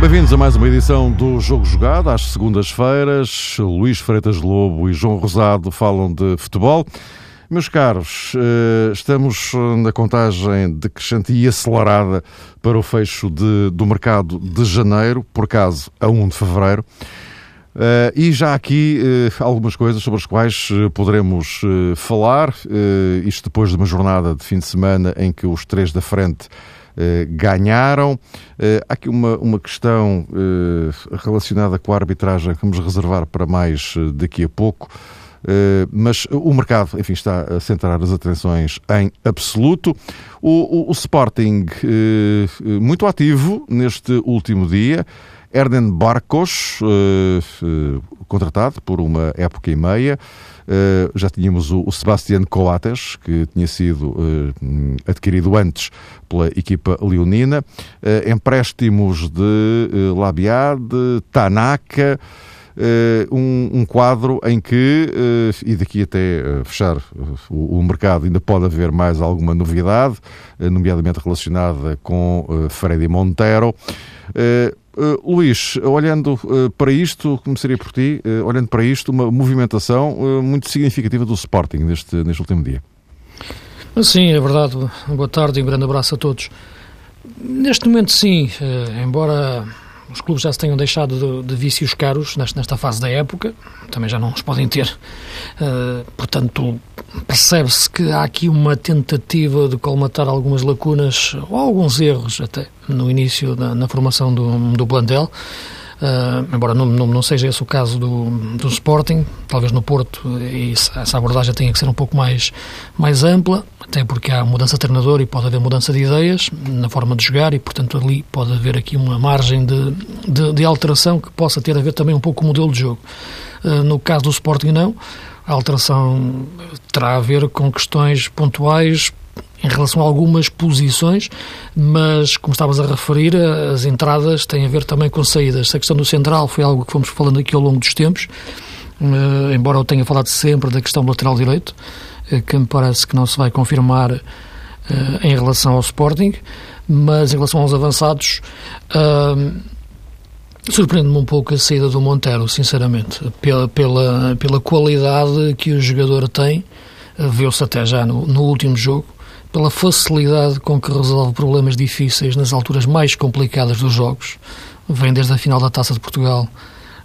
Bem-vindos a mais uma edição do Jogo Jogado, às segundas-feiras. Luís Freitas Lobo e João Rosado falam de futebol. Meus caros, eh, estamos na contagem decrescente e acelerada para o fecho de, do mercado de janeiro, por acaso a 1 de fevereiro. Uh, e já aqui uh, algumas coisas sobre as quais poderemos falar, isto depois de uma jornada de fim de semana em que os três da frente ganharam. há aqui uma, uma questão relacionada com a arbitragem que vamos reservar para mais daqui a pouco. Mas o mercado, enfim, está a centrar as atenções em absoluto. O, o, o Sporting, muito ativo neste último dia, Hernan Barcos, contratado por uma época e meia. Já tínhamos o, Sebastián Coates, que tinha sido adquirido antes pela equipa leonina. empréstimos de Labiade, Tanaka. Um, um, quadro em que, e daqui até fechar o, o, mercado, ainda pode haver mais alguma novidade, nomeadamente relacionada com Freddy Montero. Uh, Luís, olhando uh, para isto, começaria por ti, uh, olhando para isto, uma movimentação muito significativa do Sporting neste, neste último dia. Sim, é verdade. Boa tarde e um grande abraço a todos. Neste momento, sim, embora os clubes já se tenham deixado de, de vícios caros nesta, nesta, fase da época, também já não os podem ter. Uh, portanto, percebe-se que há aqui uma tentativa de colmatar algumas lacunas ou alguns erros até no início da, na formação do, do plantel. Uh, embora não, não, não, seja esse o caso do, do Sporting, talvez no Porto isso, essa abordagem tenha que ser um pouco mais, mais ampla, até porque há mudança de treinador e pode haver mudança de ideias na forma de jogar e, portanto, ali pode haver aqui uma margem de, de, de alteração que possa ter a ver também um pouco com o modelo de jogo. Uh, no caso do Sporting, não. A alteração terá a ver com questões pontuais em relação a algumas posições, mas, como estavas a referir, as entradas têm a ver também com saídas. A questão do central foi algo que fomos falando aqui ao longo dos tempos, uh, embora eu tenha falado sempre da questão do lateral direito, uh, que me parece que não se vai confirmar uh, em relação ao Sporting, mas em relação aos avançados. Surpreende-me um pouco a saída do Montero, sinceramente, pela, pela, pela qualidade que o jogador tem, viu-se até já no, no último jogo, pela facilidade com que resolve problemas difíceis nas alturas mais complicadas dos jogos. Vem desde a final da Taça de Portugal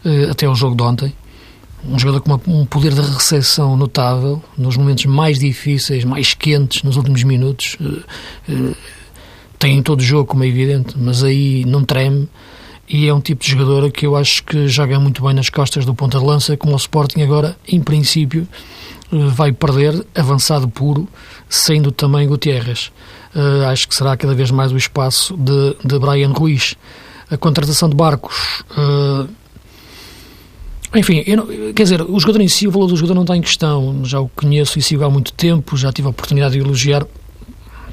eh, até o jogo de ontem. Um jogador com um poder de recepção notável nos momentos mais difíceis, mais quentes, nos últimos minutos. Eh, eh, tem em todo jogo, como é evidente, mas aí não treme. E é um tipo de jogador que eu acho que joga muito bem nas costas do ponta de lança, como o Sporting agora, em princípio, vai perder avançado puro, sendo também Gutierrez. Uh, acho que será cada vez mais o espaço de, de Brian Ruiz. A contratação de Barcos. Uh, enfim, não, quer dizer, o jogador em si, o valor do jogador não está em questão. Já o conheço e sigo há muito tempo, já tive a oportunidade de elogiar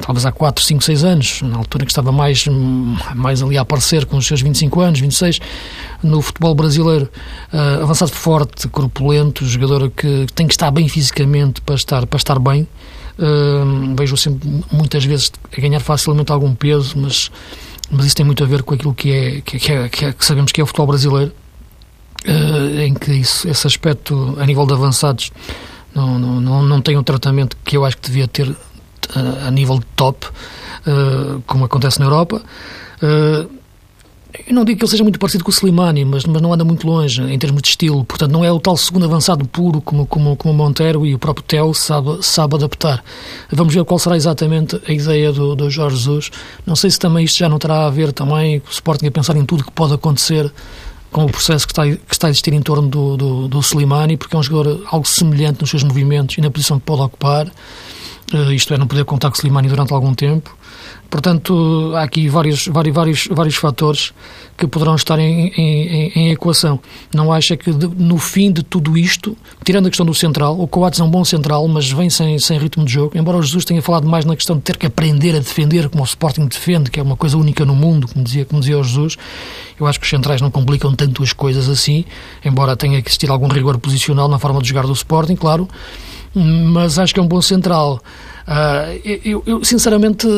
talvez há 4, 5, 6 anos, na altura que estava mais, mais ali a aparecer com os seus 25 anos, 26, no futebol brasileiro. Uh, avançado forte, corpulento, jogador que tem que estar bem fisicamente para estar, para estar bem. Uh, vejo sempre muitas vezes a ganhar facilmente algum peso, mas, mas isso tem muito a ver com aquilo que é, que, que, é, que, é, que sabemos que é o futebol brasileiro, uh, em que isso, esse aspecto a nível de avançados não, não, não, não tem o tratamento que eu acho que devia ter a, a nível de top, uh, como acontece na Europa. Uh, eu não digo que ele seja muito parecido com o Slimani, mas, mas não anda muito longe em termos de estilo. Portanto, não é o tal segundo avançado puro como, como, como Montero e o próprio Tel sabe, sabe adaptar. Vamos ver qual será exatamente a ideia do, do Jorge Jesus. Não sei se também isto já não terá a ver também com o Sporting a pensar em tudo que pode acontecer com o processo que está, que está a existir em torno do, do, do Slimani, porque é um jogador algo semelhante nos seus movimentos e na posição que pode ocupar isto é, não poder contar com Slimani durante algum tempo, Portanto, há aqui vários, vários, vários, vários fatores que poderão estar em, em, em equação. Não acha que de, no fim de tudo isto, tirando a questão do central, o Coates é um bom central, mas vem sem, sem ritmo de jogo, embora o Jesus tenha falado mais na questão de ter que aprender a defender como o Sporting defende, que é uma coisa única no mundo, como dizia, como dizia o Jesus, eu acho que os centrais não complicam tanto as coisas assim, embora tenha que existir algum rigor posicional na forma de jogar do Sporting, claro, mas acho que é um bom central. Uh, eu, eu, sinceramente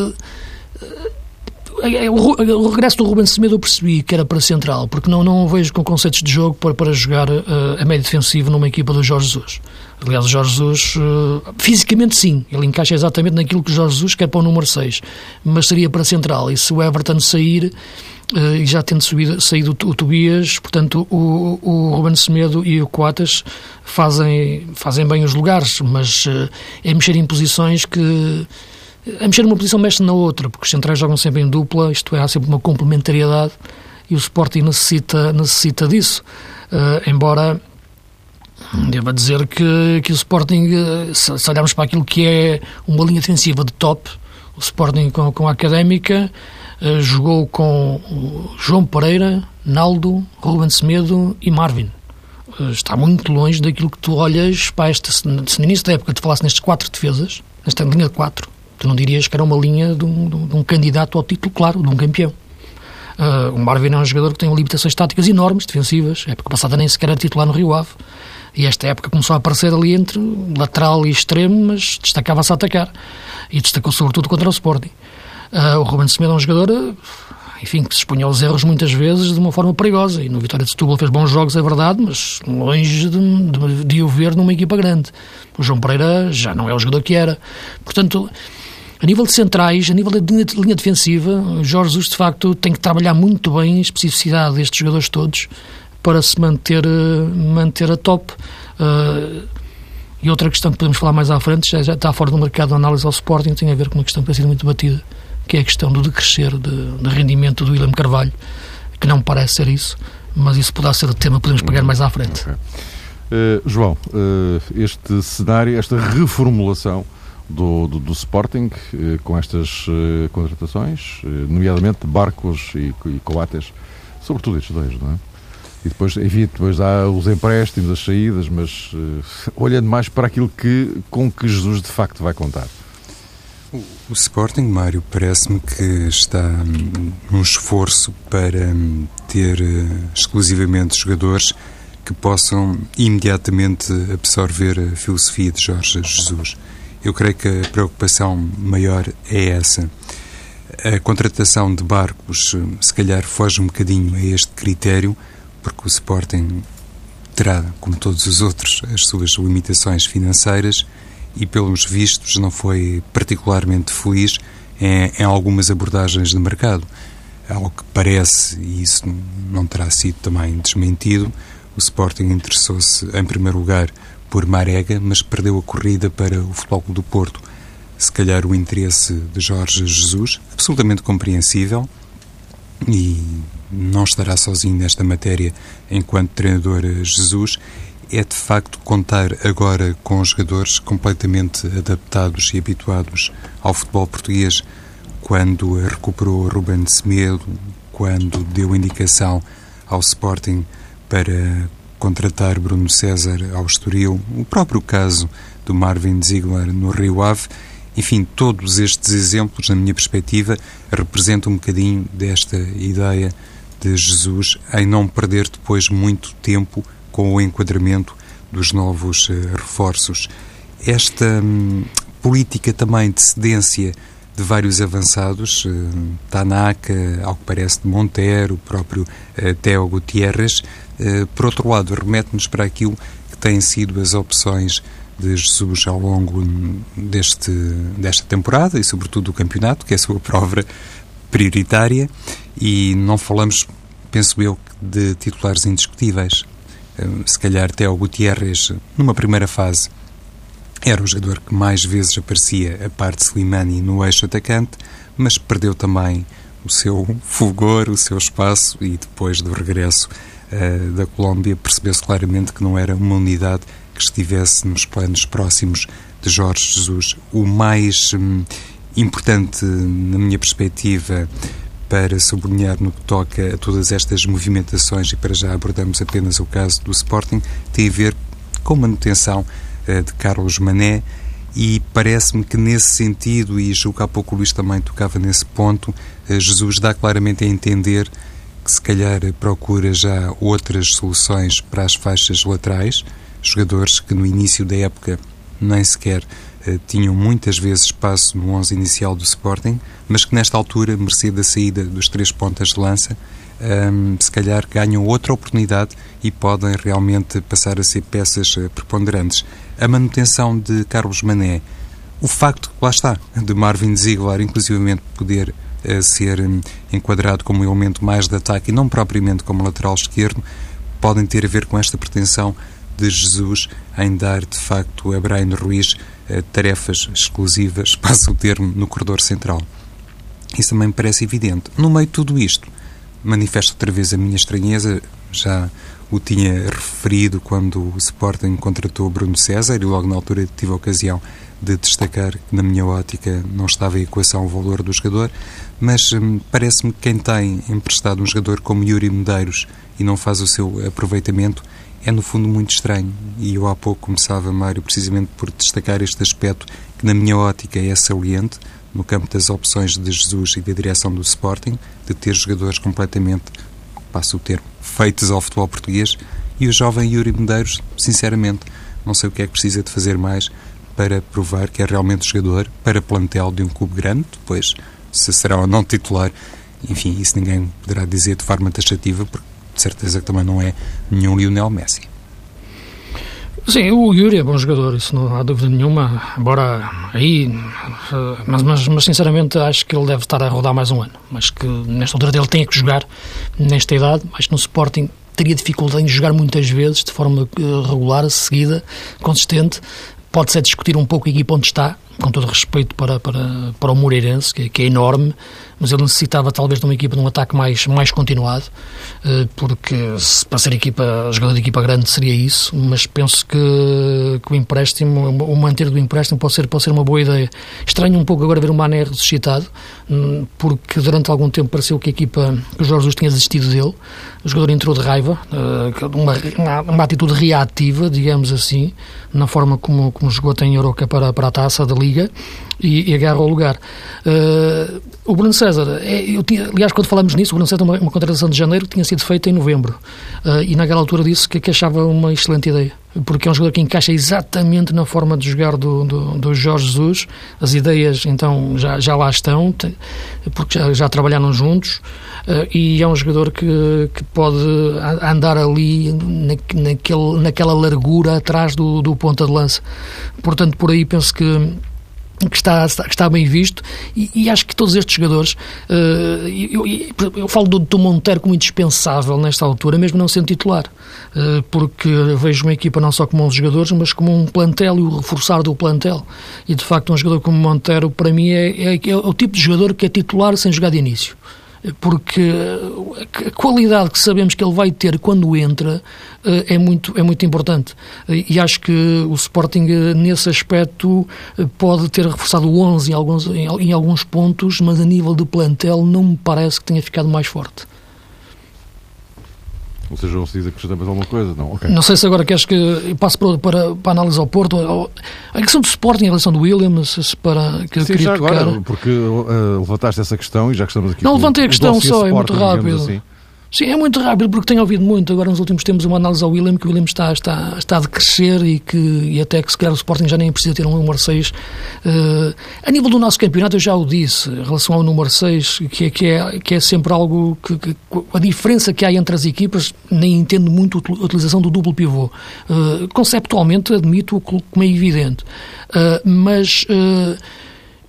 é, é, o regresso do Ruben Semedo eu percebi que era para central, porque não, não vejo com conceitos de jogo para, para jogar uh, a médio defensivo numa equipa do Jorge Jesus. Aliás, o Jorge Jesus, uh, fisicamente sim, ele encaixa exatamente naquilo que o Jorge Jesus quer para o número 6, mas seria para central. E se o Everton sair, e já tendo subido, saído o, o Tobias, portanto, o, o Ruben Semedo e o Coates fazem, fazem bem os lugares, mas é mexer em posições que a mexer numa posição mexe na outra, porque os centrais jogam sempre em dupla, isto é, há sempre uma complementariedade e o Sporting necessita, necessita disso. Uh, embora devo dizer que, que o Sporting, eh, se, se olharmos para aquilo que é uma linha defensiva de top, o Sporting com, com a Académica uh, jogou com João Pereira, Naldo, Ruben Semedo e Marvin. Uh, está muito longe daquilo que tu olhas para este, se no início da época tu falasse nestes quatro defesas, nesta linha de quatro, Tu não dirias que era uma linha de um, de um candidato ao título, claro, de um campeão. Uh, o Marvin é um jogador que tem limitações táticas enormes, defensivas. A época passada nem sequer era titular no Rio Ave. E esta época começou a aparecer ali entre lateral e extremo, mas destacava-se a atacar. E destacou sobretudo contra o Sporting. Uh, o Ruben Semedo é um jogador, enfim, que se expunha aos erros muitas vezes de uma forma perigosa. E no Vitória de Setúbal fez bons jogos, é verdade, mas longe de, de, de o ver numa equipa grande. O João Pereira já não é o jogador que era. Portanto, a nível de centrais, a nível de linha, de linha defensiva, Jorge Jesus, de facto, tem que trabalhar muito bem a especificidade destes jogadores todos para se manter, eh, manter a top. Uh, e outra questão que podemos falar mais à frente, já, está fora do mercado de análise ao Sporting, tem a ver com uma questão que tem sido muito debatida, que é a questão do decrescer de, de rendimento do William Carvalho, que não parece ser isso, mas isso poderá ser o tema podemos pegar mais à frente. Okay. Uh, João, uh, este cenário, esta reformulação do, do, do Sporting eh, com estas contratações, nomeadamente Barcos e, e Coates, sobretudo estes dois, não é? E depois, enfim, depois há os empréstimos, as saídas, mas olhando mais para aquilo que, com que Jesus de facto vai contar. O, Sporting, Mário, parece-me que está hum, num esforço para hum, ter exclusivamente jogadores que possam imediatamente absorver a filosofia de Jorge Jesus. Eu creio que a preocupação maior é essa. A contratação de barcos, se calhar, foge um bocadinho a este critério, porque o Sporting terá, como todos os outros, as suas limitações financeiras e, pelos vistos, não foi particularmente feliz em, em algumas abordagens de mercado. Ao que parece, e isso não terá sido também desmentido, o Sporting interessou-se, em primeiro lugar, por Marega, mas perdeu a corrida para o Futebol do Porto. Se calhar o interesse de Jorge Jesus, absolutamente compreensível, e não estará sozinho nesta matéria enquanto treinador Jesus, é de facto contar agora com jogadores completamente adaptados e habituados ao futebol português. Quando recuperou Ruben Semedo, quando deu indicação ao Sporting para contratar Bruno César ao Estoril, o próprio caso do Marvin Ziegler no Rio Ave, enfim, todos estes exemplos, na minha perspectiva, representam um bocadinho desta ideia de Jesus em não perder depois muito tempo com o enquadramento dos novos uh, reforços. Esta hum, política também de cedência de vários avançados, uh, Tanaka, ao que parece de Montero, o próprio uh, Theo Gutierrez, uh, por outro lado, remete-nos para aquilo que têm sido as opções de Jesus ao longo deste, desta temporada e, sobretudo, do campeonato, que é a sua prova prioritária, e não falamos, penso eu, de titulares indiscutíveis. Se calhar, Theo Gutierrez, numa primeira fase, era o jogador que mais vezes aparecia a parte Slimani no eixo atacante, mas perdeu também o seu fulgor, o seu espaço e depois do regresso uh, da Colômbia percebeu-se claramente que não era uma unidade que estivesse nos planos próximos de Jorge Jesus. O mais hum, importante, na minha perspectiva, para sublinhar no que toca a todas estas movimentações, e para já abordamos apenas o caso do Sporting, tem a ver com manutenção uh, de Carlos Mané e parece-me que nesse sentido, e julgo que há pouco o Luís também tocava nesse ponto, uh, Jesus dá claramente a entender que se calhar procura já outras soluções para as faixas laterais, jogadores que no início da época nem sequer tinham muitas vezes espaço no 11 inicial do Sporting, mas que nesta altura, mercê da saída dos três pontas de lança, um, se calhar ganham outra oportunidade e podem realmente passar a ser peças uh, preponderantes. A manutenção de Carlos Mané, o facto, lá está, de Marvin Ziegler, inclusivamente, poder uh, ser um, enquadrado como elemento mais de ataque e não propriamente como lateral esquerdo, podem ter a ver com esta pretensão de Jesus em dar, de facto, a Brian Ruiz tarefas exclusivas, passa o termo, no corredor central. Isso também me parece evidente. No meio de tudo isto, manifesto outra vez a minha estranheza, já o tinha referido quando o Sporting contratou Bruno César e logo na altura tive a ocasião de destacar que na minha ótica não estava em equação o valor do jogador, mas hum, parece-me que quem tem emprestado um jogador como Yuri Medeiros e não faz o seu aproveitamento é no fundo muito estranho. E eu há pouco começava, Mário, precisamente por destacar este aspecto que na minha ótica é saliente, no campo das opções de Jesus e da direção do Sporting, de ter jogadores completamente, passo o termo, feitos ao futebol português, e o jovem Yuri Medeiros, sinceramente, não sei o que é que precisa de fazer mais para provar que é realmente jogador para plantel de um clube grande, depois se será ou não titular, enfim, isso ninguém poderá dizer de forma taxativa, porque de certeza que também não é nenhum Lionel Messi. Sim, o Yuri é bom jogador, isso não há dúvida nenhuma, embora aí, mas, mas, mas, sinceramente acho que ele deve estar a rodar mais um ano, mas que nesta altura ele tem que jogar nesta idade, acho que no Sporting teria dificuldade em jogar muitas vezes de forma eh, regular, seguida, consistente, pode-se discutir um pouco a equipa onde está, com todo respeito para, para, para o Moreirense, que, que, é enorme, mas ele necessitava talvez de uma equipa de um ataque mais, mais continuado, eh, porque se, para ser equipa, jogador de equipa grande seria isso, mas penso que, que o empréstimo, o manter do empréstimo pode ser, pode ser uma boa ideia. Estranho um pouco agora ver o Mané ressuscitado, hum, porque durante algum tempo pareceu que a equipa, que o Jorge Jesus tinha desistido dele, o jogador entrou de raiva, eh, uma, uma, atitude reativa, digamos assim, na forma como, como jogou até em Euroca para, para a taça da Liga, e, e agarra o lugar. Uh, o Bruno César, é, eu tinha, aliás, quando falamos nisso, o Bruno César, uma, uma contratação de janeiro que tinha sido feita em novembro. Uh, e naquela altura disse que, que, achava uma excelente ideia, porque é um jogador que encaixa exatamente na forma de jogar do, do, do Jorge Jesus. As ideias, então, já, já lá estão, porque já, já trabalharam juntos. Uh, e é um jogador que, que pode andar ali na, naquele, naquela largura atrás do, do ponta de lança. Portanto, por aí penso que que está, que está bem visto. E, e acho que todos estes jogadores uh, eu, eu, eu, falo do, do Monteiro como indispensável nesta altura, mesmo não sendo titular uh, porque vejo uma equipa não só como 11 jogadores, mas como um plantel e o reforçar do plantel. E de facto um jogador como Monteiro para mim é, é, é o tipo de jogador que é titular sem jogar de início. Porque a qualidade que sabemos que ele vai ter quando entra é muito, é muito importante. E acho que o Sporting, eh, nesse aspecto, eh, pode ter reforçado o 11 em alguns, em alguns pontos, mas a nível de plantel não me parece que tenha ficado mais forte. Ou seja, não se diz acrescentar mais alguma coisa? Não, okay. não sei se agora queres que passe para, para, para a análise ao Porto. A questão do Sporting em relação do Williams, para que Sim, já tocar. agora, porque uh, levantaste essa questão e já que estamos aqui. Não, levantei a questão só, é muito rápido. Assim. Sim, é muito rápido porque tenho ouvido muito agora nos últimos tempos uma análise ao William que o William está, está, está a crescer e que e até que se calhar o Sporting já nem precisa ter um número 6. Uh, eh, a nível do nosso campeonato eu já o disse, em relação ao número 6, que é, que é, que é sempre algo que, que a diferença que há entre as equipas, nem entendo muito a utilização do duplo pivô. Uh, conceptualmente admito como é evidente, uh, mas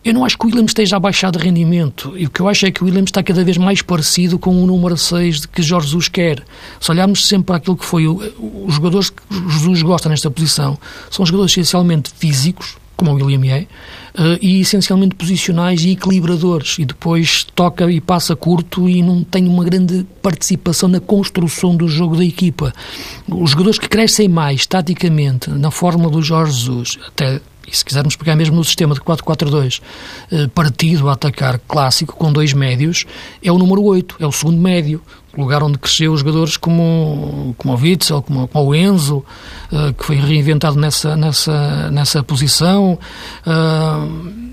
eu não acho que o Williams esteja a baixar de rendimento. E o que eu acho é que o Williams está cada vez mais parecido com o número 6 de que Jorge Jesus quer. Se olharmos sempre para aquilo que foi os jogadores que Jesus gosta nesta posição, são jogadores essencialmente físicos, como o William é, uh, e essencialmente posicionais e equilibradores. E depois toca e passa curto e não tem uma grande participação na construção do jogo da equipa. Os jogadores que crescem mais taticamente na forma do Jorge Jesus, até e se quisermos pegar mesmo no sistema de 4-4-2, eh, partido a atacar clássico com dois médios, é o número 8, é o segundo médio, lugar onde cresceu jogadores como, como o Witzel, como, como o Enzo, uh, que foi reinventado nessa, nessa, nessa posição. Uh,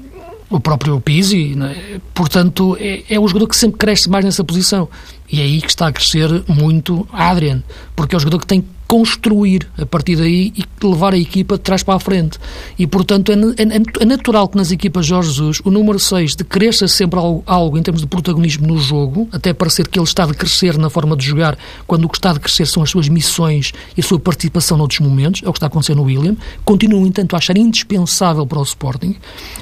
o próprio Pizzi, né? portanto, é, é o jogador que sempre cresce mais nessa posição. E é aí que está a crescer muito Adrian, porque é o jogador que tem construir a partir daí e levar a equipa de trás para a frente. E, portanto, é, é, é natural que nas equipas Jorge Jesus o número 6 decresça sempre algo, algo, em termos de protagonismo no jogo, até parecer que ele está a crescer na forma de jogar, quando o que está a crescer são as suas missões e a sua participação noutros momentos, é o que está a acontecer no William. Continuo, entanto, a achar indispensável para o Sporting,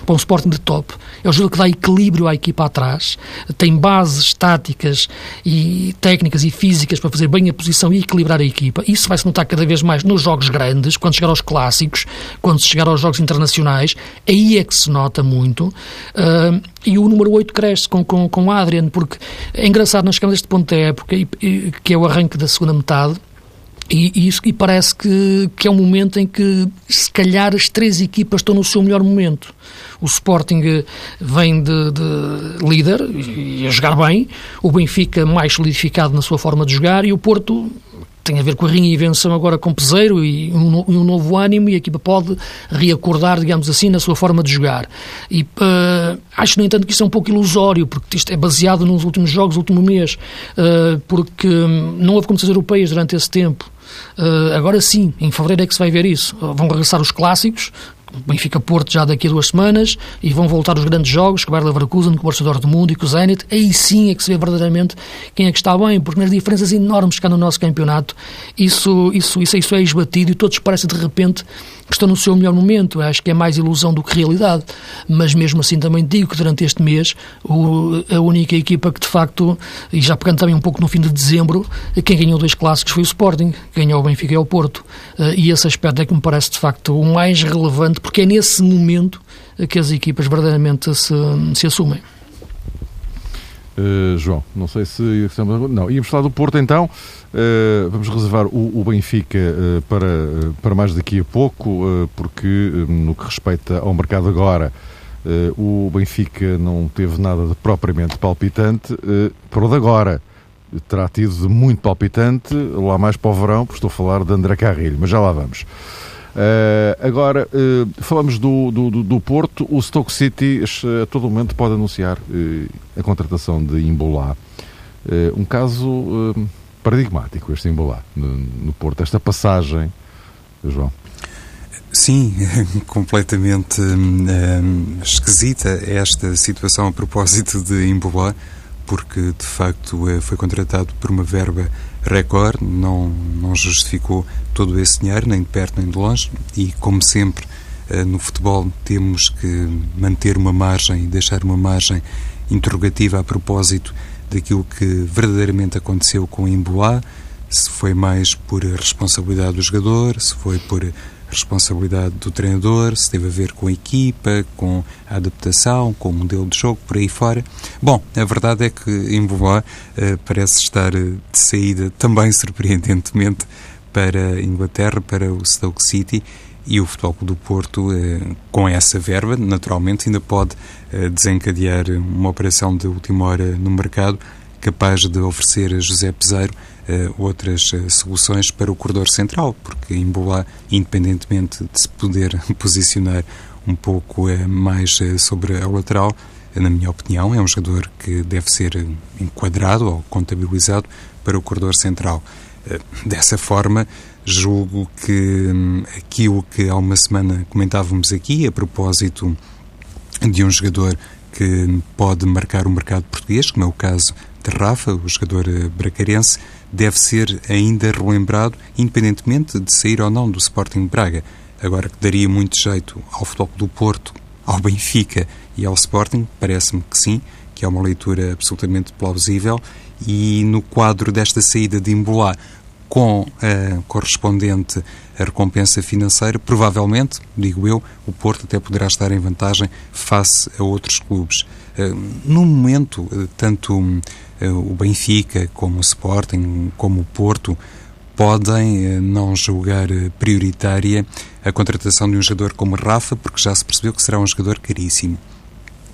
para um Sporting de top. É o jogador que dá equilíbrio à equipa atrás, tem bases táticas e técnicas e físicas para fazer bem a posição e equilibrar a equipa. Isso vai vai-se notar cada vez mais nos jogos grandes, quando chegar aos clássicos, quando se chegar aos jogos internacionais, aí é que se nota muito. Uh, e o número 8 cresce com, com, com Adrian, porque é engraçado, nós chegamos a este ponto da época, e, e, que é o arranque da segunda metade, e, e, e parece que, que é um momento em que, se calhar, as três equipas estão no seu melhor momento. O Sporting vem de, de líder e a jogar bem, o Benfica mais solidificado na sua forma de jogar e o Porto tem a ver com a reinvenção agora com Peseiro e um, um, novo ânimo e a equipa pode reacordar, digamos assim, na sua forma de jogar. E uh, acho, no entanto, que isso é um pouco ilusório, porque isto é baseado nos últimos jogos, último mês, uh, porque não houve competições europeias durante esse tempo. Uh, agora sim, em fevereiro é que se vai ver isso. Vão regressar os clássicos, Benfica-Porto já daqui a duas semanas e vão voltar os grandes jogos, com o Bayer Leverkusen, com o Borussia Dortmund e com o Zenit. Aí sim é que se vê verdadeiramente quem é que está bem, porque nas diferenças enormes que há no nosso campeonato, isso, isso, isso, isso é esbatido e todos parecem de repente que estão no seu melhor momento. Acho que é mais ilusão do que realidade. Mas mesmo assim também digo que durante este mês o, a única equipa que de facto, e já pegando também um pouco no fim de dezembro, quem ganhou dois clássicos foi o Sporting, ganhou o Benfica e o Porto. Eh, e esse aspecto é que me parece de facto o mais relevante, porque é nesse momento que as equipas verdadeiramente se, se assumem. Uh, João, não sei se não íamos falar do Porto então. Uh, vamos reservar o, o Benfica uh, para, para mais daqui a pouco, porque no que respeita ao mercado agora, o Benfica não teve nada de propriamente palpitante. para o de agora, terá tido muito palpitante lá mais para o verão, porque estou a falar de André Carrilho, mas já lá vamos. Uh, agora, uh, falamos do, do, do, Porto. O Stoke City a todo momento pode anunciar a contratação de Imbolá. um caso paradigmático, este Imbolá, no, no, Porto. Esta passagem, João. Sim, completamente esquisita esta situação a propósito de Imbolá, porque de facto foi contratado por uma verba recorde, não, não justificou todo esse dinheiro, nem de perto nem de longe, e como sempre eh, no futebol temos que manter uma margem e deixar uma margem interrogativa a propósito daquilo que verdadeiramente aconteceu com o Imboá, se foi mais por responsabilidade do jogador, se foi por responsabilidade do treinador, se teve a ver com a equipa, com a adaptação, com o modelo de jogo, por aí fora. Bom, a verdade é que Imboá uh, parece estar uh, de saída também surpreendentemente para a Inglaterra, para o Stoke City e o Futebol do Porto, uh, com essa verba, naturalmente, ainda pode desencadear uma operação de última hora no mercado capaz de oferecer a José Peseiro outras uh, soluções para o corredor central, porque Embola, independentemente de se poder posicionar um pouco uh, mais sobre a lateral, na minha opinião, é um jogador que deve ser enquadrado ou contabilizado para o corredor central. Dessa forma, julgo que um, aquilo que há uma semana comentávamos aqui, a propósito de um jogador que pode marcar o mercado português, como é o caso de Rafa, o jogador bracarense, deve ser ainda relembrado, independentemente de sair ou não do Sporting Braga. Agora que daria muito jeito ao Futebol do Porto, ao Benfica e ao Sporting, parece-me que sim, que é uma leitura absolutamente plausível. E no quadro desta saída de Imbolá, com a correspondente recompensa financeira, provavelmente, digo eu, o Porto até poderá estar em vantagem face a outros clubes. Eh, no momento, eh, tanto eh, o Benfica, como o Sporting, como o Porto, podem não julgar prioritária a contratação de um jogador como Rafa, porque já se percebeu que será um jogador caríssimo.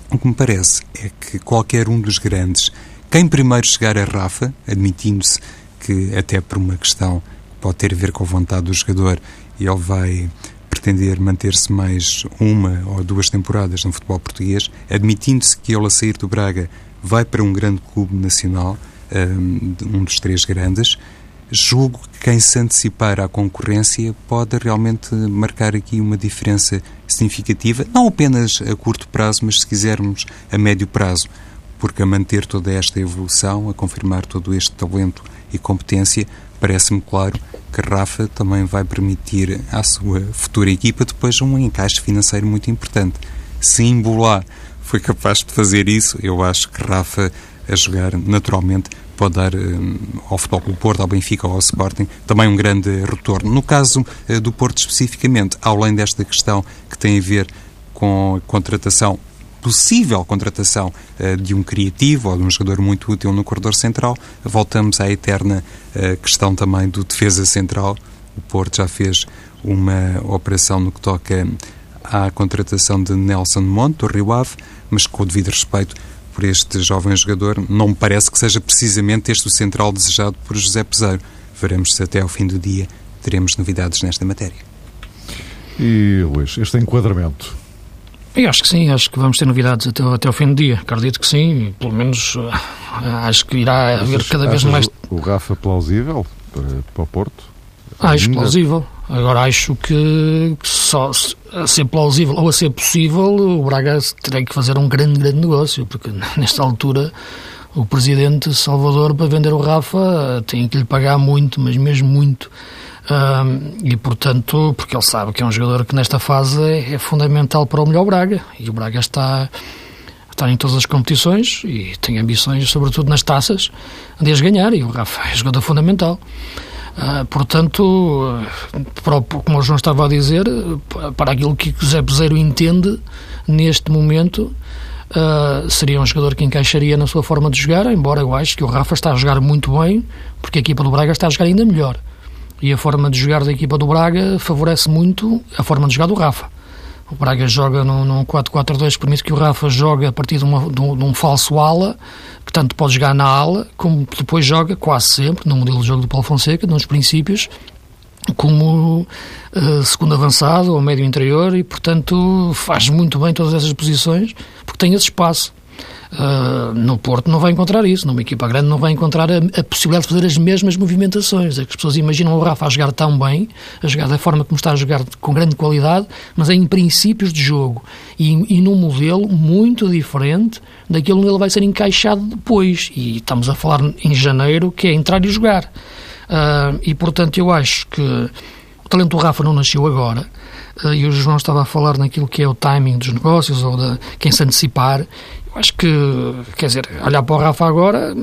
O que me parece é que qualquer um dos grandes, quem primeiro chegar a Rafa, admitindo-se que até por uma questão pode ter a ver com a vontade do jogador ele vai pretender manter-se mais uma ou duas temporadas no futebol português, admitindo-se que ele a sair do Braga vai para um grande clube nacional, um dos três grandes, julgo que quem se antecipar à concorrência pode realmente marcar aqui uma diferença significativa, não apenas a curto prazo, mas se quisermos a médio prazo, porque a manter toda esta evolução, a confirmar todo este talento e competência, parece-me claro que Rafa também vai permitir à sua futura equipa depois um encaixe financeiro muito importante. Se Imbolá foi capaz de fazer isso, eu acho que Rafa a jogar naturalmente pode dar um, ao Futebol Clube Porto, ao Benfica ou ao Sporting também um grande retorno. No caso uh, do Porto especificamente, além desta questão que tem a ver com a contratação possível contratação uh, de um criativo ou de um jogador muito útil no corredor central, voltamos à eterna uh, questão também do defesa central. O Porto já fez uma operação no que toca à contratação de Nelson Monte, do Rio Ave, mas com o devido respeito por este jovem jogador, não me parece que seja precisamente este o central desejado por José Peseiro. Veremos se até ao fim do dia teremos novidades nesta matéria. E, Luís, este enquadramento eu acho que sim, acho que vamos ter novidades até, até ao fim do dia. Acredito que sim, pelo menos eh, acho que irá haver cada vez mais. O Rafa plausível para, para o Porto? Acho Ainda... plausível. Agora acho que só a ser plausível ou a ser possível, o Braga terá que fazer um grande, grande negócio, porque nesta altura o presidente Salvador, para vender o Rafa, tem que lhe pagar muito, mas mesmo muito. E portanto, porque ele sabe que é um jogador que nesta fase é, é fundamental para o melhor Braga. E o Braga está, está em todas as competições e tem ambições, sobretudo nas taças, de as ganhar. E o Rafa é jogador fundamental. Uh, portanto, para, como o João estava a dizer, para aquilo que o Zé Peseiro entende neste momento, uh, seria um jogador que encaixaria na sua forma de jogar, embora eu acho que o Rafa está a jogar muito bem, porque a equipa do Braga está a jogar ainda melhor. E a forma de jogar da equipa do Braga favorece muito a forma de jogar do Rafa. O Braga joga num, num 4-4-2 que permite que o Rafa jogue a partir de, uma, de, um, de, um, falso ala, tanto pode jogar na ala, como depois joga quase sempre, no modelo de jogo do Paulo Fonseca, nos princípios, como uh, segundo avançado ou médio interior e, portanto, faz muito bem todas essas posições porque tem esse espaço. Uh, no Porto não vai encontrar isso, numa equipa grande não vai encontrar a, a, possibilidade de fazer as mesmas movimentações. É que as pessoas imaginam o Rafa a jogar tão bem, a jogar da forma como está a jogar com grande qualidade, mas é em princípios de jogo e, e num modelo muito diferente daquilo onde ele vai ser encaixado depois. E estamos a falar em janeiro, que é entrar e jogar. Uh, e portanto eu acho que o talento do Rafa não nasceu agora. Uh, e o João estava a falar naquilo que é o timing dos negócios ou de quem se antecipar acho que, quer dizer, olhar para o Rafa agora,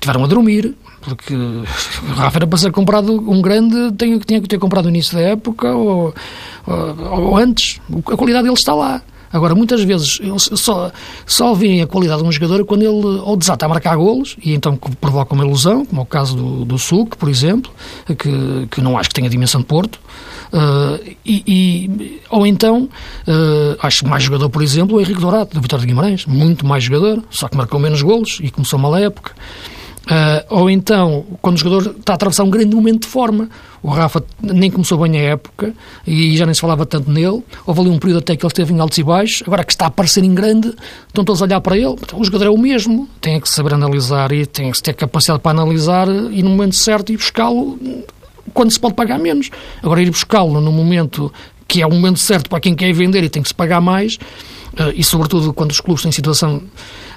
tiveram a dormir, porque o Rafa era para ser comprado um grande, tinha, tinha que ter comprado no início da época ou, ou, ou antes. A qualidade dele está lá. Agora, muitas vezes, só, só veem a qualidade de um jogador quando ele ou desata a marcar golos, e então provoca uma ilusão, como é o caso do, do Suc, por exemplo, que, que não acho que tenha dimensão de Porto, uh, e, e, ou então, uh, acho mais jogador, por exemplo, o Henrique Dourado, do Vitória de Guimarães, muito mais jogador, só que marcou menos golos e começou mal a época. Uh, ou então, quando o jogador está a atravessar um grande momento de forma, o Rafa nem começou bem a época e já nem se falava tanto nele. Houve ali um período até que ele esteve em altos e baixos. Agora que está a aparecer em grande, estão todos a olhar para ele. O jogador é o mesmo. Tem que saber analisar e tem que ter capacidade para analisar e no momento certo e buscá-lo quando se pode pagar menos. Agora, ir buscá-lo no momento que é o momento certo para quem quer vender e tem que se pagar mais, uh, e sobretudo quando os clubes têm situação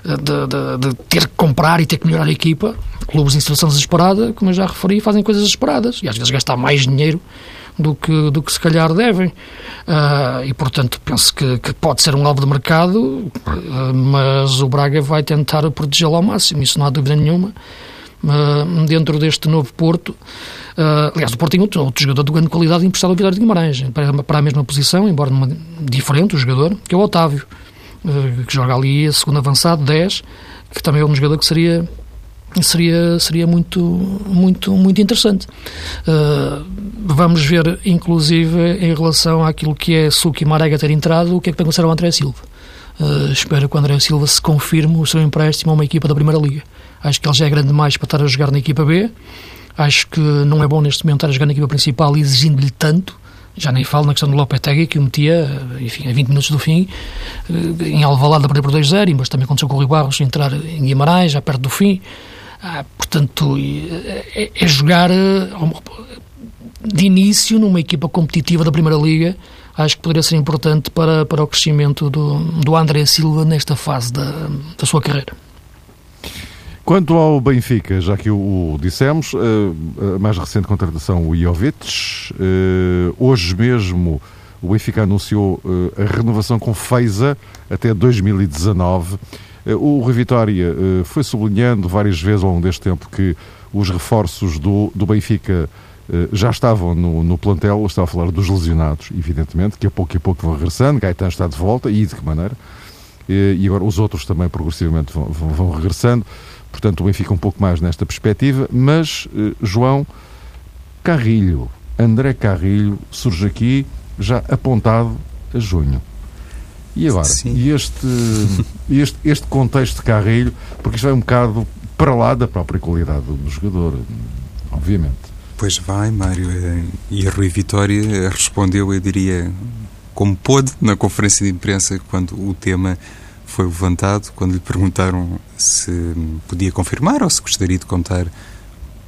de, de, de, ter que comprar e ter que melhorar a equipa, clubes em situação desesperada, como eu já referi, fazem coisas desesperadas e às vezes gastar mais dinheiro do que, do que se calhar devem. Uh, e, portanto, penso que, que, pode ser um alvo de mercado, uh, mas o Braga vai tentar protegê-lo ao máximo, isso não há dúvida nenhuma. Uh, dentro deste novo Porto, aliás, o Porto tem outro, outro jogador de grande qualidade emprestado ao Vitória de Guimarães, para, para a mesma posição, embora diferente o jogador, que é o Otávio, que joga ali a segundo avançado, 10, que também é um jogador que seria seria, seria muito, muito, muito interessante. Uh, vamos ver, inclusive, em relação àquilo que é Suki Marega ter entrado, o que é que vai acontecer ao André Silva. Uh, espero que o André Silva se confirme o seu empréstimo a uma equipa da Primeira Liga. Acho que ele já é grande demais para estar a jogar na equipa B. Acho que não é bom neste momento estar a jogar na equipa principal exigindo-lhe tanto. Já nem falo na questão do Lopetegui, que o metia, enfim, a 20 minutos do fim, eh, em Alvalade a perder por 2-0, mas também aconteceu com o Rui Barros entrar em Guimarães, já perto do fim. Ah, portanto, é, é jogar eh, de início numa equipa competitiva da Primeira Liga, acho que poderia ser importante para, para o crescimento do, do André Silva nesta fase da, da sua carreira. Quanto ao Benfica, já que o, dissemos, eh, a mais recente contratação, o Jovic. Eh, hoje mesmo o Benfica anunciou a renovação com Feiza até 2019. O Rui Vitória foi sublinhando várias vezes ao longo deste tempo que os reforços do, do Benfica eh, já estavam no, no plantel, estava a falar dos lesionados, evidentemente, que a pouco e pouco vão regressando, Gaetan está de volta, e de que maneira? E agora os outros também progressivamente vão, vão, vão, regressando, portanto o Benfica um pouco mais nesta perspectiva, mas eh, João Carrilho, André Carrilho, surge aqui já apontado a junho. E agora? Sim. E este, este, este contexto de Carrilho, porque isto vai um bocado para lá da própria qualidade do jogador, obviamente. Pois vai, Mário. Eh, e a Rui Vitória respondeu, eu diria, como pôde, na conferência de imprensa, quando o tema foi levantado, quando lhe perguntaram se podia confirmar ou se gostaria de contar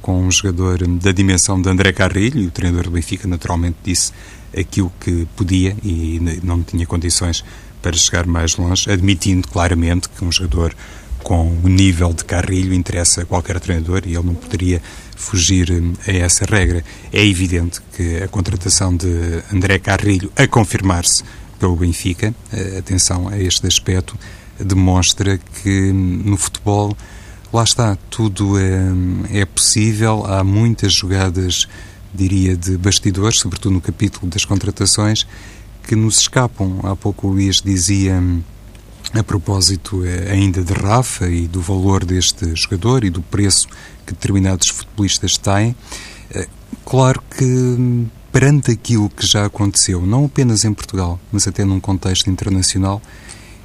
com um jogador da dimensão de André Carrilho, e o treinador do Benfica naturalmente disse aquilo que podia e não tinha condições para chegar mais longe, admitindo claramente que um jogador com o nível de Carrilho interessa a qualquer treinador e ele não poderia fugir a essa regra. É evidente que a contratação de André Carrilho a confirmar-se pelo Benfica, eh, atenção a este aspecto, demonstra que no futebol, lá está, tudo é, é possível, há muitas jogadas, diria, de bastidores, sobretudo no capítulo das contratações, que nos escapam. Há pouco o Luís dizia a propósito eh, ainda de Rafa e do valor deste jogador e do preço que determinados futebolistas têm, eh, claro que perante aquilo que já aconteceu, não apenas em Portugal, mas até num contexto internacional,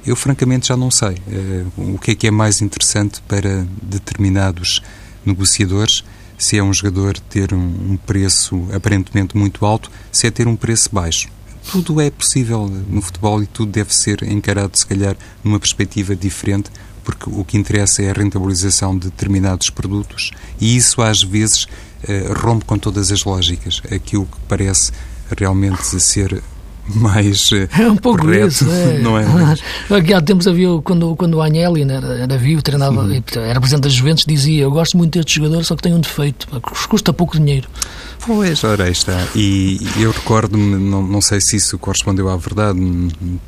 eu francamente já não sei uh, o que é que é mais interessante para determinados negociadores, se é um jogador ter um, um preço aparentemente muito alto, se é ter um preço baixo. Tudo é possível no futebol e tudo deve ser encarado, se calhar, numa perspectiva diferente, porque o que interessa é a rentabilização de determinados produtos e isso às vezes eh, rompe com todas as lógicas. Aquilo que parece realmente ser mais eh, é um pouco correto, isso, é. não é? Aqui há tempos havia, quando, quando o Agnelli era, era vivo, treinava, era presidente das Juventus, dizia, eu gosto muito deste jogador, só que tem um defeito, custa pouco dinheiro. Pois, ora, aí está. E eu recordo-me, não, não sei se isso correspondeu à verdade,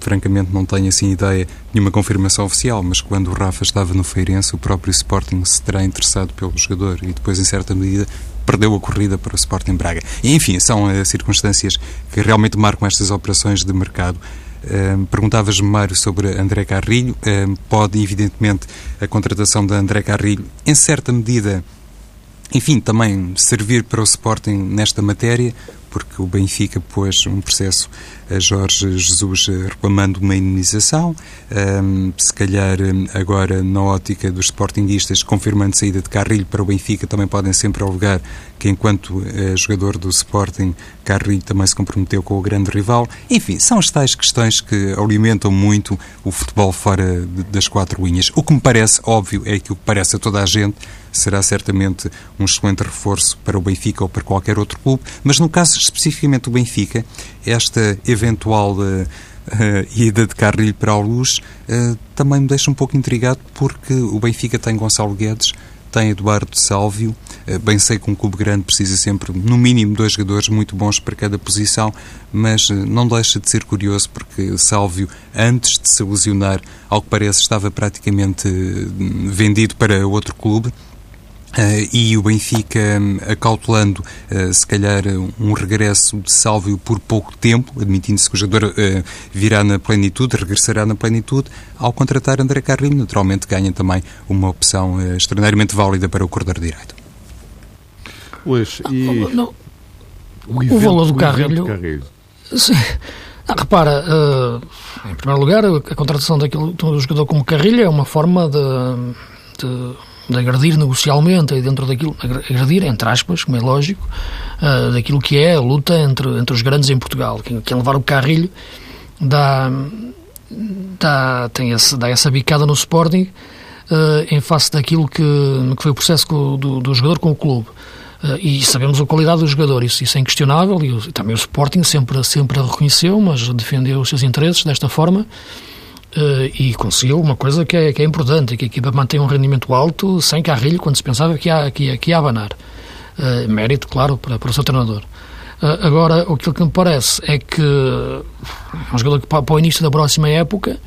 francamente não tenho assim ideia, nenhuma confirmação oficial, mas quando o Rafa estava no Feirense, o próprio Sporting se terá interessado pelo jogador e depois, em certa medida, perdeu a corrida para o Sporting Braga. E, enfim, são uh, circunstâncias que realmente marcam estas operações de mercado. Uh, Perguntavas-me, Mário, sobre André Carrilho. Uh, pode, evidentemente, a contratação de André Carrilho, em certa medida, enfim, também servir para o Sporting nesta matéria, porque o Benfica pôs um processo a Jorge Jesus reclamando uma indenização, um, se calhar agora na ótica dos sportinguistas, confirmando saída de Carrilho para o Benfica, também podem sempre alegar que enquanto uh, jogador do Sporting, Carrilho também se comprometeu com o grande rival. Enfim, são as tais questões que alimentam muito o futebol fora de, das quatro linhas. O que me parece óbvio é que o que parece a toda a gente será certamente um excelente reforço para o Benfica ou para qualquer outro clube, mas no caso especificamente do Benfica, esta eventual uh, Uh, ida de Carrilho para a Luz uh, também me deixa um pouco intrigado porque o Benfica tem Gonçalo Guedes, tem Eduardo Sálvio, bem sei que um clube grande precisa sempre, no mínimo, dois jogadores muito bons para cada posição, mas não deixa de ser curioso porque Sálvio, antes de se lesionar, ao que parece, estava praticamente vendido para outro clube Uh, e o Benfica um, acautelando, uh, se calhar, um regresso de Sálvio por pouco tempo, admitindo-se que o jogador uh, virá na plenitude, regressará na plenitude, ao contratar André Carrilho, naturalmente ganha também uma opção extraordinariamente válida para o corredor direito. Luís, e... Não, não. O, o, valor do Carrilho... Carrilho. Sim. Ah, repara, em primeiro lugar, a contratação daquele, do jogador como Carrilho é uma forma de, de de agredir negocialmente e dentro daquilo, agredir, entre aspas, como é lógico, uh, daquilo que é a luta entre, entre os grandes em Portugal. Quem, quem levar o carrilho dá, dá, tem esse, dá essa bicada no Sporting uh, em face daquilo que, que foi o processo do, do jogador com o clube. Uh, e sabemos a qualidade do jogador, isso, isso é inquestionável, e também o Sporting sempre, sempre a reconheceu, mas defendeu os seus interesses desta forma. Uh, e conseguiu uma coisa que é, que é importante, que a equipa mantém um rendimento alto sem carrilho quando se pensava que ia, que ia, que ia abanar. Uh, mérito, claro, para, para o seu treinador. Uh, agora, aquilo que me parece é que é um jogador que para, o início da próxima época,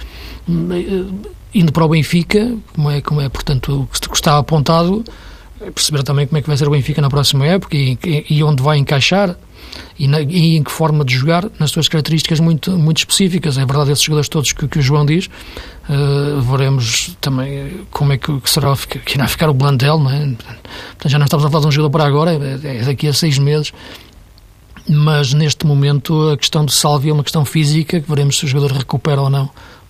indo para o Benfica, como é, como é portanto, o que está apontado, é perceber também como é que vai ser o Benfica na próxima época e, e onde vai encaixar e, na, e, em que forma de jogar, nas suas características muito, muito específicas. É verdade, esses jogadores todos que, que o João diz, uh, veremos também como é que, que será que irá ficar o Blandel, não é? Portanto, já não estamos a falar de um jogador para agora, é, é daqui a seis meses. Mas neste momento a questão do Salvi é uma questão física, que veremos se o jogador recupera ou não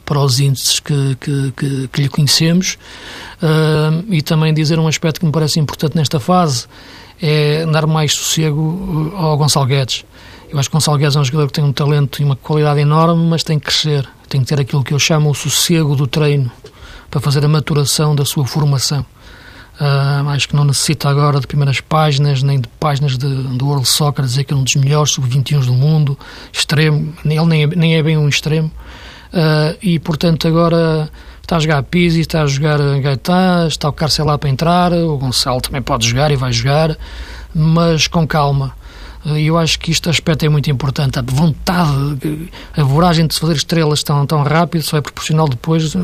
para os índices que, que, que, que lhe conhecemos. Uh, e também dizer um aspecto que me parece importante nesta fase é dar mais sossego uh, ao Gonçalo Guedes. Eu acho que Gonçalo Guedes é um jogador que tem um talento e uma qualidade enorme, mas tem que crescer. Tem que ter aquilo que eu chamo o sossego do treino para fazer a maturação da sua formação. Uh, acho que não necessita agora de primeiras páginas, nem de páginas do World Soccer, dizer que é um dos melhores sub-21 do mundo, extremo, ele nem é, nem é bem um extremo. Uh, e, portanto, agora está a jogar Pizzi, está a jogar Gaetan, está o Carcel lá para entrar, o Gonçalo também pode jogar e vai jogar, mas com calma. E eu acho que este aspecto é muito importante. A vontade, a voragem de se fazer estrelas tão, tão rápido só é proporcional depois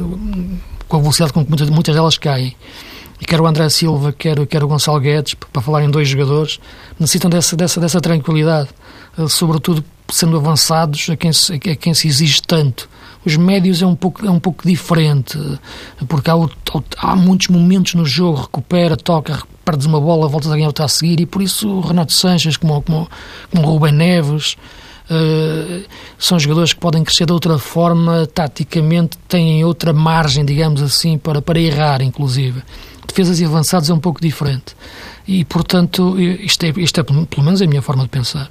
com a velocidade com que muitas, muitas delas caem. E quer o André Silva, quer, quer o Gonçalo Guedes, para falar em dois jogadores, necessitam dessa, dessa, dessa tranquilidade, sobretudo sendo avançados a quem, se, a quem se exige tanto os médios é um pouco, é um pouco diferente, porque há, há muitos momentos no jogo, recupera, toca, perdes uma bola, voltas a ganhar outra a seguir, e por isso o Renato Sanches, como, como, como o Rubem Neves, Uh, são jogadores que podem crescer de outra forma, taticamente têm outra margem, digamos assim, para, para errar, inclusive. Defesas e avançados é um pouco diferente. E, portanto, isto é, isto é pelo menos a minha forma de pensar.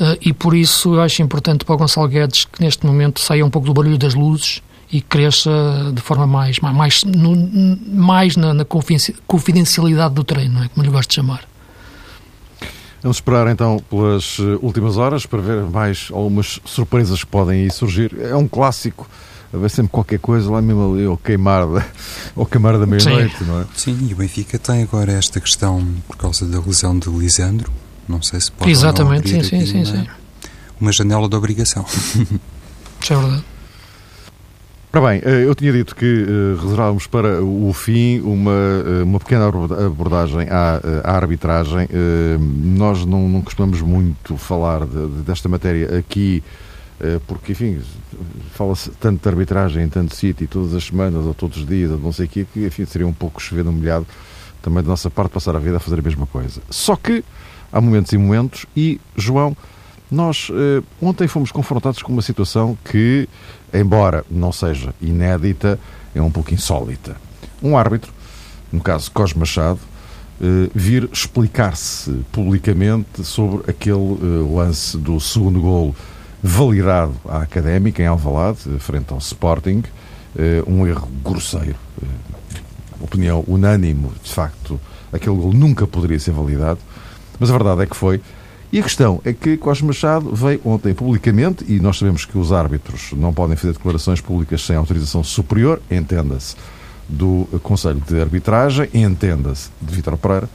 Uh, e por isso eu acho importante para o Gonçalo Guedes que neste momento saia um pouco do barulho das luzes e cresça de forma mais, mais, no, mais na, na, confidencialidade do treino, não é? como lhe gosto de chamar. Vamos esperar então pelas eh, últimas horas para ver mais algumas surpresas que podem aí surgir. É um clássico, haver sempre qualquer coisa lá mesmo ali, ou queimar da, ou queimar da meia-noite, não é? Sim, e o Benfica tem agora esta questão por causa da lesão de Lisandro, não sei se pode Exatamente, sim, sim, sim, sim. Uma janela de obrigação. Isso é verdade. Ora bem, eh, eu tinha dito que uh, reservávamos para o fim uma, eh, uma pequena abordagem à, à arbitragem. Nós não, não costumamos muito falar de, de, desta matéria aqui, porque, enfim, fala-se tanto de arbitragem em tanto sítio, todas as semanas ou todos os dias, ou não sei o quê, que, enfim, seria um pouco chover no molhado também da nossa parte passar a vida a fazer a mesma coisa. Só que há momentos e momentos, e, João, nós eh, ontem fomos confrontados com uma situação que, embora não seja inédita, é um pouco insólita. Um árbitro, no caso Cosme Machado, eh, vir explicar-se publicamente sobre aquele eh, lance do segundo golo validado à Académica em Alvalade, frente ao Sporting, eh, um erro grosseiro, eh, opinião unânime, de facto, aquele golo nunca poderia ser validado. Mas a verdade é que foi. E a questão é que Cosme Machado veio ontem publicamente, e nós sabemos que os árbitros não podem fazer declarações públicas sem autorização superior, entenda-se, do Conselho de Arbitragem, entenda-se, de Vítor Pereira,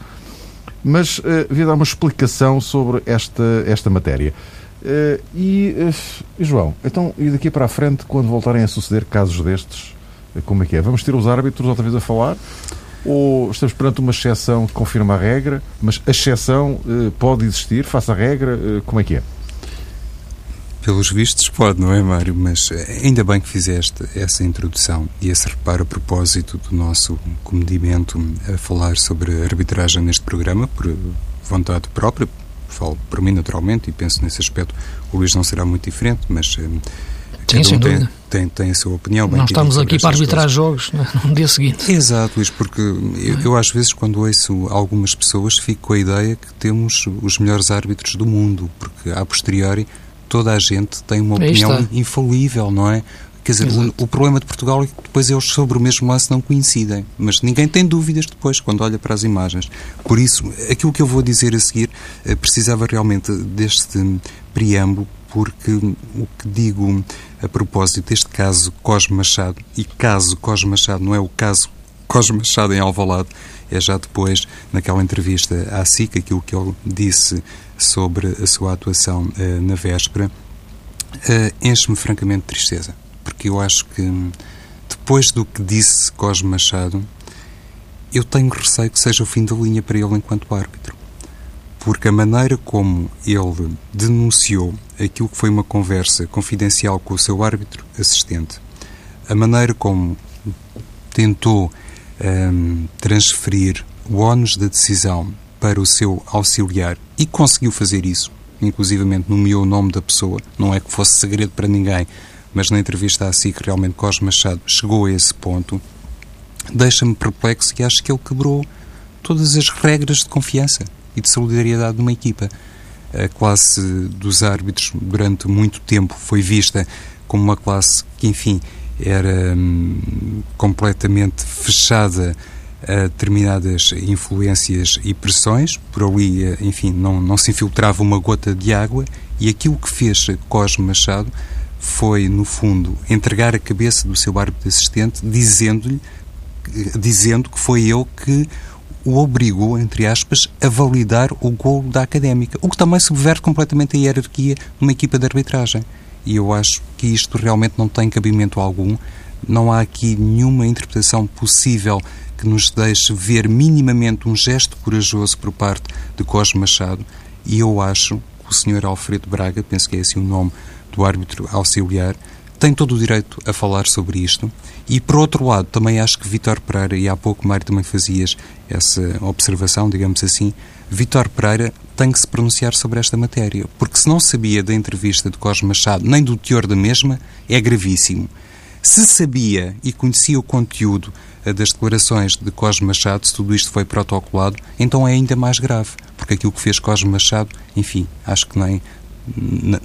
mas uh, dar uma explicação sobre esta, esta matéria. Uh, e, uh, e, João, então, e daqui para a frente, quando voltarem a suceder casos destes, como é que é? Vamos ter os árbitros outra vez a falar? Ou estamos perante uma exceção que confirma a regra, mas a exceção eh, pode existir, faça a regra, eh, como é que é? Pelos vistos pode, não é, Mário? Mas ainda bem que fizeste essa introdução e esse reparo a propósito do nosso comedimento a falar sobre arbitragem neste programa, por vontade própria, falo por mim naturalmente e penso nesse aspecto o Luís não será muito diferente, mas eh, Sim, tem, tem, tem, a sua opinião. Não estamos aqui para arbitrar coisas. jogos no dia seguinte. Exato, Luís, porque eu, eu, às vezes quando ouço algumas pessoas fico com a ideia que temos os melhores árbitros do mundo, porque a posteriori toda a gente tem uma opinião infalível, não é? Quer dizer, o, o, problema de Portugal é que depois eles sobre o mesmo lance não coincidem. Mas ninguém tem dúvidas depois, quando olha para as imagens. Por isso, aquilo que eu vou dizer a seguir eh, precisava realmente deste preâmbulo, porque o que digo a propósito deste caso Cosme Machado, e caso Cosme Machado não é o caso Cosme Machado em Alvalade, é já depois, naquela entrevista à SIC, aquilo que ele disse sobre a sua atuação uh, na véspera, uh, enche-me francamente de tristeza. Porque eu acho que, depois do que disse Cosme Machado, eu tenho receio que seja o fim da linha para ele enquanto árbitro. Porque a maneira como ele denunciou aquilo que foi uma conversa confidencial com o seu árbitro assistente, a maneira como tentou um, transferir o ónus da decisão para o seu auxiliar e conseguiu fazer isso, inclusivamente nomeou o nome da pessoa, não é que fosse segredo para ninguém, mas na entrevista a si que realmente Cosme Machado chegou a esse ponto, deixa-me perplexo e acho que ele quebrou todas as regras de confiança e de solidariedade de uma equipa. A classe dos árbitros durante muito tempo foi vista como uma classe que, enfim, era hum, completamente fechada a determinadas influências e pressões, por ali, eh, enfim, não, não se infiltrava uma gota de água, e aquilo que fez Cosme Machado foi, no fundo, entregar a cabeça do seu árbitro assistente, dizendo-lhe, dizendo que foi ele que o obrigou, entre aspas, a validar o golo da académica, o que também subverte completamente a hierarquia numa equipa de arbitragem. E eu acho que isto realmente não tem cabimento algum. Não há aqui nenhuma interpretação possível que nos deixe ver minimamente um gesto corajoso por parte de Cosme Machado e eu acho que o Sr. Alfredo Braga, penso que é assim o nome do árbitro auxiliar, tem todo o direito a falar sobre isto. E, por outro lado, também acho que Vitor Pereira, e há pouco, Mário, também fazias essa observação, digamos assim, Vitor Pereira tem que se pronunciar sobre esta matéria, porque se não sabia da entrevista de Cosme Machado, nem do teor da mesma, é gravíssimo. Se sabia e conhecia o conteúdo das declarações de Cosme Machado, se tudo isto foi protocolado, então é ainda mais grave, porque aquilo que fez Cosme Machado, enfim, acho que nem,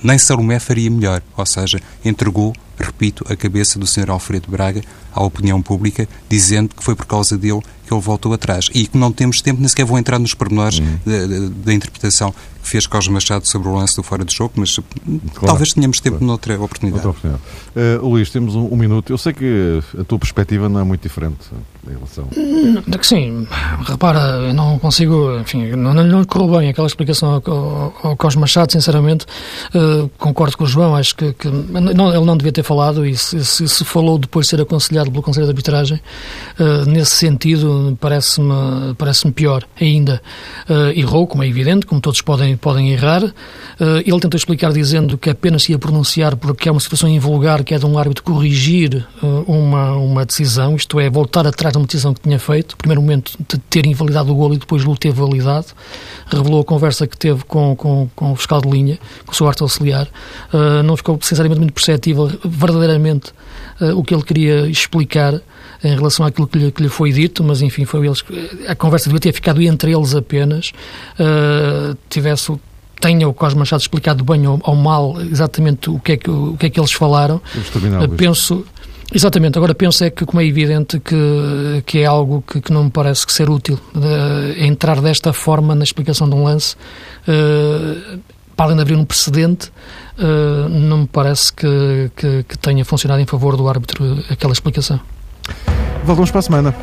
nem Salomé faria melhor, ou seja, entregou, repito, a cabeça do Sr. Alfredo Braga à opinião pública, dizendo que foi por causa dele que ele voltou atrás. E que não temos tempo, nem sequer vou entrar nos pormenores uhum. da, da, da, interpretação que fez Cosme Machado sobre o lance do fora de jogo, mas claro, talvez tenhamos tempo claro. noutra oportunidade. Outra oportunidade. Uh, Luís, temos um, um, minuto. Eu sei que a tua perspectiva não é muito diferente em relação. Sim, repara, eu não consigo, enfim, não, não correu bem aquela explicação ao, ao, ao Cosme Machado, sinceramente. Uh, concordo com o João, acho que, que não, ele não devia ter falado e se, se, se, falou depois de ser aconselhado pelo Conselho de Arbitragem, uh, nesse sentido, parece-me parece pior ainda. errou, como é evidente, como todos podem podem, errar. Uh, ele tentou explicar dizendo que apenas se ia pronunciar porque é uma situação invulgar que é de um árbitro corrigir uh, uma, uma decisão, isto é, voltar atrás de uma decisão que tinha feito, primeiro momento de ter invalidado o golo e depois o ter validado. Revelou a conversa que teve com, com, com o fiscal de linha, com o seu arte auxiliar. Uh, não ficou, sinceramente, muito perceptível verdadeiramente o que ele queria explicar em relação àquilo que lhe, que lhe foi dito, mas enfim, foi eles, a conversa devia ter ficado entre eles apenas. Uh, tivesse tenha o Cosme Machado explicado bem ou, ou, mal exatamente o que é que, o que, é que eles falaram. Uh, penso. Exatamente, agora penso é que, como é evidente, que, que é algo que, que não me parece que ser útil uh, entrar desta forma na explicação de um lance, uh, para além de abrir um precedente, uh, não me parece que, que, que tenha funcionado em favor do árbitro aquela explicação. Voltamos para a semana.